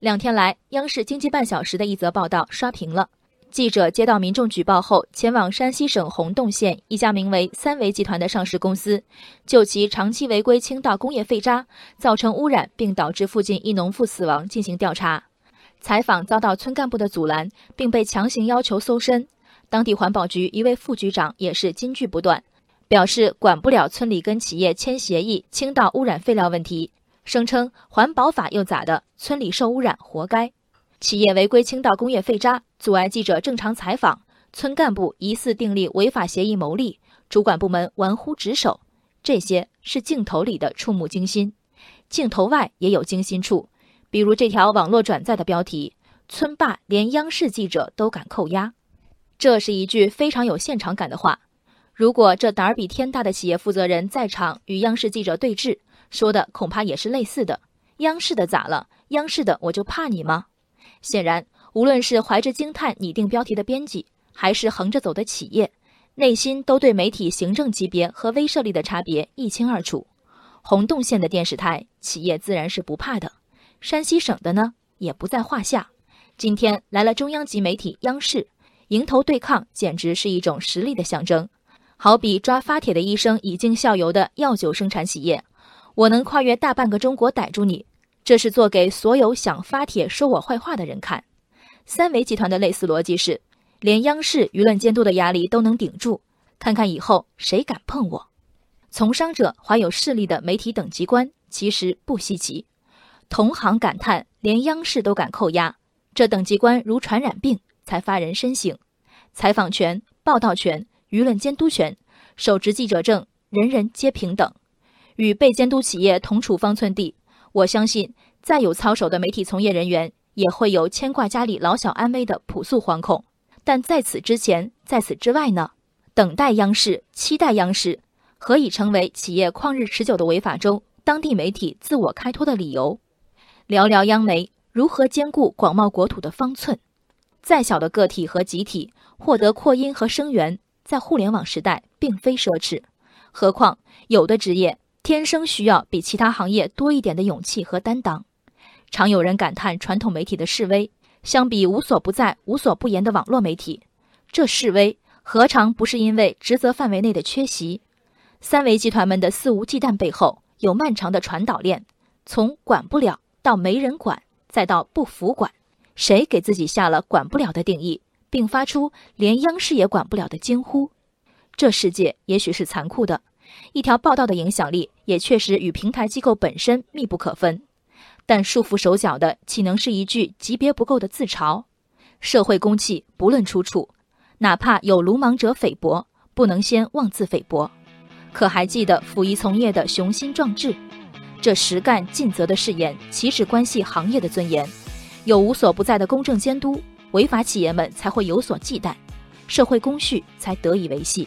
两天来，央视经济半小时的一则报道刷屏了。记者接到民众举报后，前往山西省洪洞县一家名为三维集团的上市公司，就其长期违规倾倒工业废渣，造成污染并导致附近一农妇死亡进行调查。采访遭到村干部的阻拦，并被强行要求搜身。当地环保局一位副局长也是金句不断，表示管不了村里跟企业签协议倾倒污染废料问题。声称环保法又咋的？村里受污染活该。企业违规倾倒工业废渣，阻碍记者正常采访。村干部疑似订立违法协议牟利，主管部门玩忽职守。这些是镜头里的触目惊心，镜头外也有惊心处。比如这条网络转载的标题：“村霸连央视记者都敢扣押。”这是一句非常有现场感的话。如果这胆儿比天大的企业负责人在场与央视记者对峙，说的恐怕也是类似的。央视的咋了？央视的我就怕你吗？显然，无论是怀着惊叹拟定标题的编辑，还是横着走的企业，内心都对媒体行政级别和威慑力的差别一清二楚。洪洞县的电视台企业自然是不怕的，山西省的呢也不在话下。今天来了中央级媒体央视，迎头对抗，简直是一种实力的象征。好比抓发帖的医生已经效尤的药酒生产企业。我能跨越大半个中国逮住你，这是做给所有想发帖说我坏话的人看。三维集团的类似逻辑是，连央视舆论监督的压力都能顶住，看看以后谁敢碰我。从商者怀有势力的媒体等级观其实不稀奇。同行感叹，连央视都敢扣押，这等级观如传染病，才发人深省。采访权、报道权、舆论监督权，手执记者证，人人皆平等。与被监督企业同处方寸地，我相信再有操守的媒体从业人员，也会有牵挂家里老小安危的朴素惶恐。但在此之前，在此之外呢？等待央视，期待央视，何以成为企业旷日持久的违法中当地媒体自我开脱的理由？聊聊央媒如何兼顾广袤国土的方寸？再小的个体和集体获得扩音和声源，在互联网时代并非奢侈。何况有的职业。天生需要比其他行业多一点的勇气和担当。常有人感叹传统媒体的示威，相比无所不在、无所不言的网络媒体，这示威何尝不是因为职责范围内的缺席？三维集团们的肆无忌惮背后，有漫长的传导链，从管不了到没人管，再到不服管。谁给自己下了管不了的定义，并发出连央视也管不了的惊呼？这世界也许是残酷的。一条报道的影响力也确实与平台机构本身密不可分，但束缚手脚的岂能是一句级别不够的自嘲？社会公器不论出处，哪怕有鲁莽者菲薄，不能先妄自菲薄。可还记得溥仪从业的雄心壮志？这实干尽责的誓言，岂止关系行业的尊严？有无所不在的公正监督，违法企业们才会有所忌惮，社会公序才得以维系。